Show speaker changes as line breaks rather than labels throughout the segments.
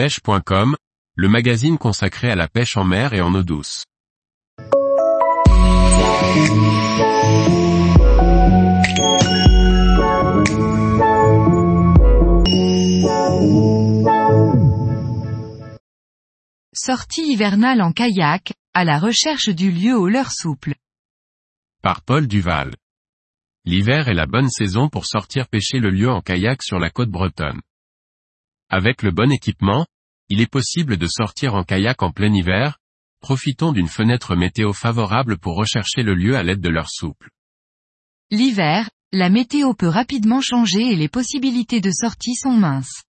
pêche.com, le magazine consacré à la pêche en mer et en eau douce.
Sortie hivernale en kayak, à la recherche du lieu au leurre souple.
Par Paul Duval. L'hiver est la bonne saison pour sortir pêcher le lieu en kayak sur la côte bretonne. Avec le bon équipement, il est possible de sortir en kayak en plein hiver, profitons d'une fenêtre météo favorable pour rechercher le lieu à l'aide de leur souple.
L'hiver, la météo peut rapidement changer et les possibilités de sortie sont minces.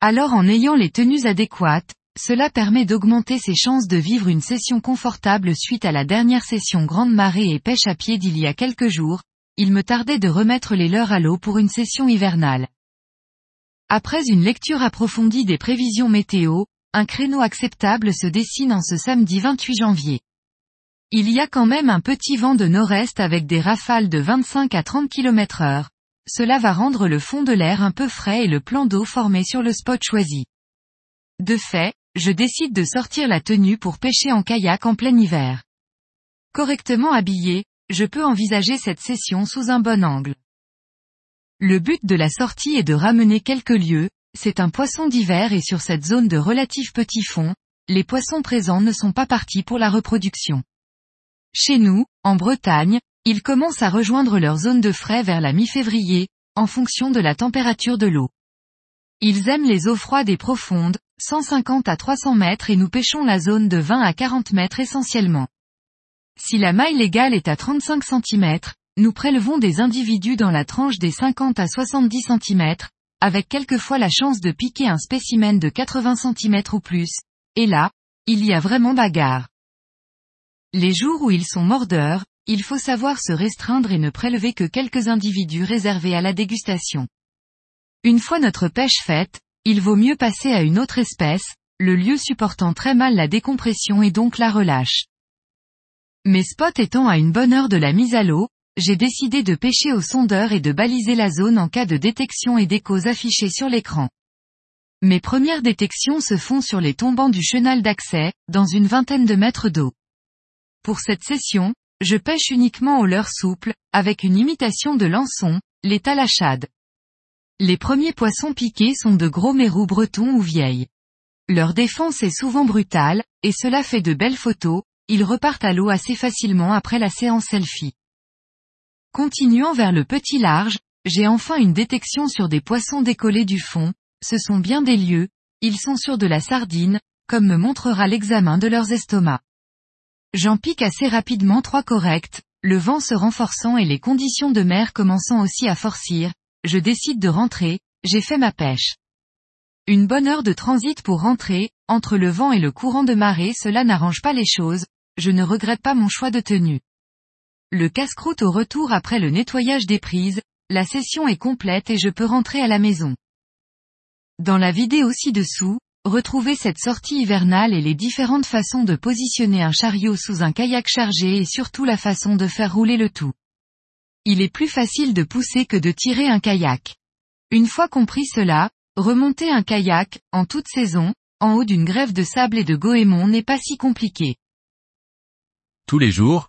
Alors en ayant les tenues adéquates, cela permet d'augmenter ses chances de vivre une session confortable suite à la dernière session grande marée et pêche à pied d'il y a quelques jours, il me tardait de remettre les leurs à l'eau pour une session hivernale. Après une lecture approfondie des prévisions météo, un créneau acceptable se dessine en ce samedi 28 janvier. Il y a quand même un petit vent de nord-est avec des rafales de 25 à 30 km heure. Cela va rendre le fond de l'air un peu frais et le plan d'eau formé sur le spot choisi. De fait, je décide de sortir la tenue pour pêcher en kayak en plein hiver. Correctement habillé, je peux envisager cette session sous un bon angle. Le but de la sortie est de ramener quelques lieux, c'est un poisson d'hiver et sur cette zone de relatif petit fond, les poissons présents ne sont pas partis pour la reproduction. Chez nous, en Bretagne, ils commencent à rejoindre leur zone de frais vers la mi-février, en fonction de la température de l'eau. Ils aiment les eaux froides et profondes, 150 à 300 mètres et nous pêchons la zone de 20 à 40 mètres essentiellement. Si la maille légale est à 35 cm, nous prélevons des individus dans la tranche des 50 à 70 cm, avec quelquefois la chance de piquer un spécimen de 80 cm ou plus, et là, il y a vraiment bagarre. Les jours où ils sont mordeurs, il faut savoir se restreindre et ne prélever que quelques individus réservés à la dégustation. Une fois notre pêche faite, il vaut mieux passer à une autre espèce, le lieu supportant très mal la décompression et donc la relâche. Mes spots étant à une bonne heure de la mise à l'eau, j'ai décidé de pêcher au sondeur et de baliser la zone en cas de détection et d'échos affichés sur l'écran. Mes premières détections se font sur les tombants du chenal d'accès, dans une vingtaine de mètres d'eau. Pour cette session, je pêche uniquement au leurre souple, avec une imitation de l'ançon, les talachades. Les premiers poissons piqués sont de gros mérous bretons ou vieilles. Leur défense est souvent brutale, et cela fait de belles photos, ils repartent à l'eau assez facilement après la séance selfie. Continuant vers le petit large, j'ai enfin une détection sur des poissons décollés du fond, ce sont bien des lieux, ils sont sur de la sardine, comme me montrera l'examen de leurs estomacs. J'en pique assez rapidement trois corrects, le vent se renforçant et les conditions de mer commençant aussi à forcir, je décide de rentrer, j'ai fait ma pêche. Une bonne heure de transit pour rentrer, entre le vent et le courant de marée cela n'arrange pas les choses, je ne regrette pas mon choix de tenue. Le casse-croûte au retour après le nettoyage des prises, la session est complète et je peux rentrer à la maison. Dans la vidéo ci-dessous, retrouvez cette sortie hivernale et les différentes façons de positionner un chariot sous un kayak chargé et surtout la façon de faire rouler le tout. Il est plus facile de pousser que de tirer un kayak. Une fois compris cela, remonter un kayak, en toute saison, en haut d'une grève de sable et de goémon n'est pas si compliqué.
Tous les jours,